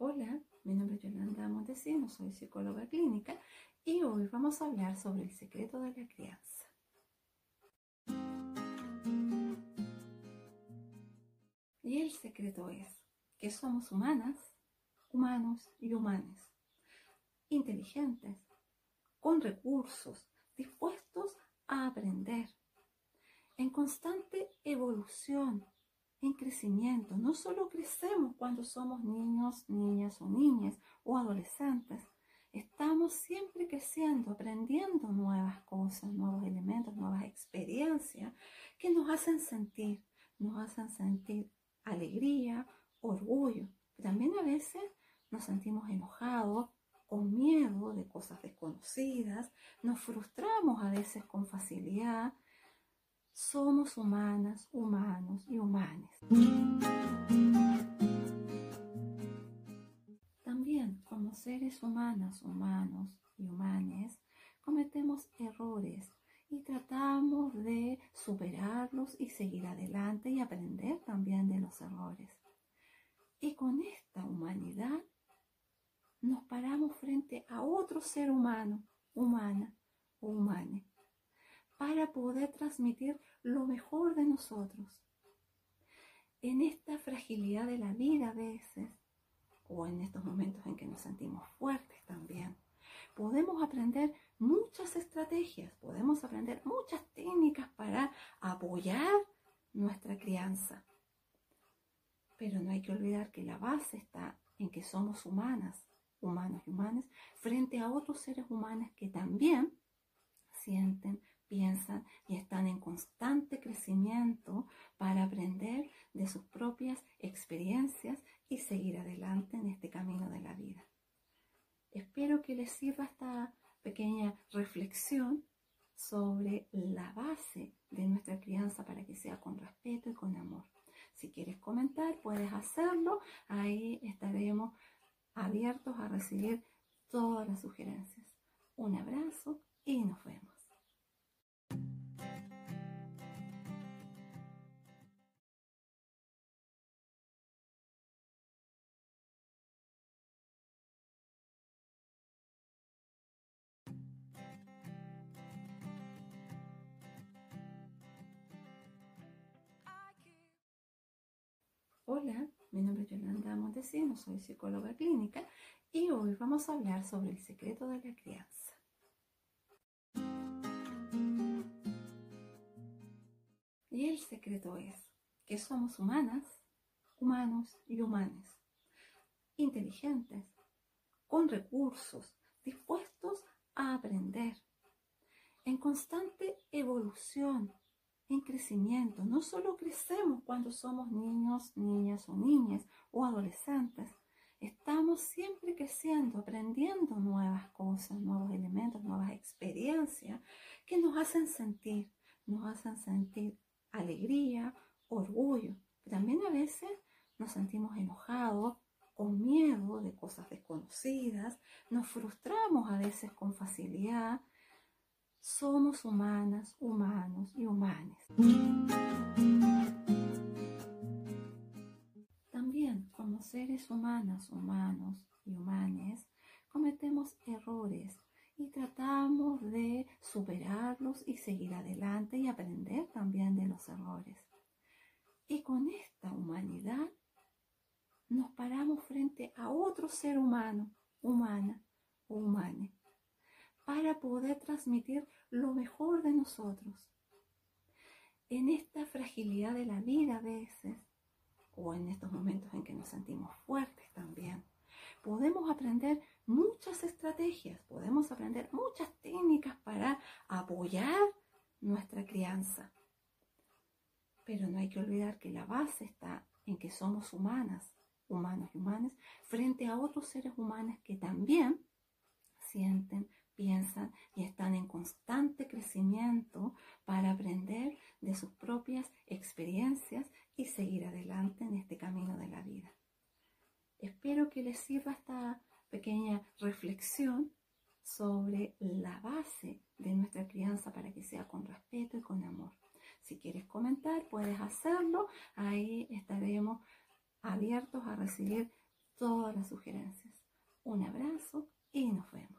Hola, mi nombre es Yolanda Montesino, soy psicóloga clínica y hoy vamos a hablar sobre el secreto de la crianza. Y el secreto es que somos humanas, humanos y humanes, inteligentes, con recursos, dispuestos a aprender, en constante evolución, en crecimiento. No solo crecemos cuando somos niños, niñas o niñas o adolescentes. Estamos siempre creciendo, aprendiendo nuevas cosas, nuevos elementos, nuevas experiencias que nos hacen sentir, nos hacen sentir alegría, orgullo. También a veces nos sentimos enojados, con miedo de cosas desconocidas, nos frustramos a veces con facilidad somos humanas, humanos y humanes. También como seres humanas, humanos y humanes, cometemos errores y tratamos de superarlos y seguir adelante y aprender también de los errores. Y con esta humanidad nos paramos frente a otro ser humano, humana humane para poder transmitir lo mejor de nosotros. En esta fragilidad de la vida a veces, o en estos momentos en que nos sentimos fuertes también, podemos aprender muchas estrategias, podemos aprender muchas técnicas para apoyar nuestra crianza. Pero no hay que olvidar que la base está en que somos humanas, humanos y humanas, frente a otros seres humanos que también sienten, piensan y están en constante crecimiento para aprender de sus propias experiencias y seguir adelante en este camino de la vida. Espero que les sirva esta pequeña reflexión sobre la base de nuestra crianza para que sea con respeto y con amor. Si quieres comentar, puedes hacerlo. Ahí estaremos abiertos a recibir todas las sugerencias. Un abrazo y nos vemos. Hola, mi nombre es Yolanda Montesino, soy psicóloga clínica y hoy vamos a hablar sobre el secreto de la crianza. Y el secreto es que somos humanas, humanos y humanes, inteligentes, con recursos, dispuestos a aprender, en constante evolución en crecimiento. No solo crecemos cuando somos niños, niñas o niñas o adolescentes. Estamos siempre creciendo, aprendiendo nuevas cosas, nuevos elementos, nuevas experiencias que nos hacen sentir, nos hacen sentir alegría, orgullo. También a veces nos sentimos enojados, con miedo de cosas desconocidas, nos frustramos a veces con facilidad somos humanas, humanos y humanes. También como seres humanas, humanos y humanes, cometemos errores y tratamos de superarlos y seguir adelante y aprender también de los errores. Y con esta humanidad nos paramos frente a otro ser humano, humana o humane para poder transmitir lo mejor de nosotros. En esta fragilidad de la vida a veces, o en estos momentos en que nos sentimos fuertes también, podemos aprender muchas estrategias, podemos aprender muchas técnicas para apoyar nuestra crianza. Pero no hay que olvidar que la base está en que somos humanas, humanos y humanas, frente a otros seres humanos que también sienten, piensan y están en constante crecimiento para aprender de sus propias experiencias y seguir adelante en este camino de la vida. Espero que les sirva esta pequeña reflexión sobre la base de nuestra crianza para que sea con respeto y con amor. Si quieres comentar, puedes hacerlo. Ahí estaremos abiertos a recibir todas las sugerencias. Un abrazo y nos vemos.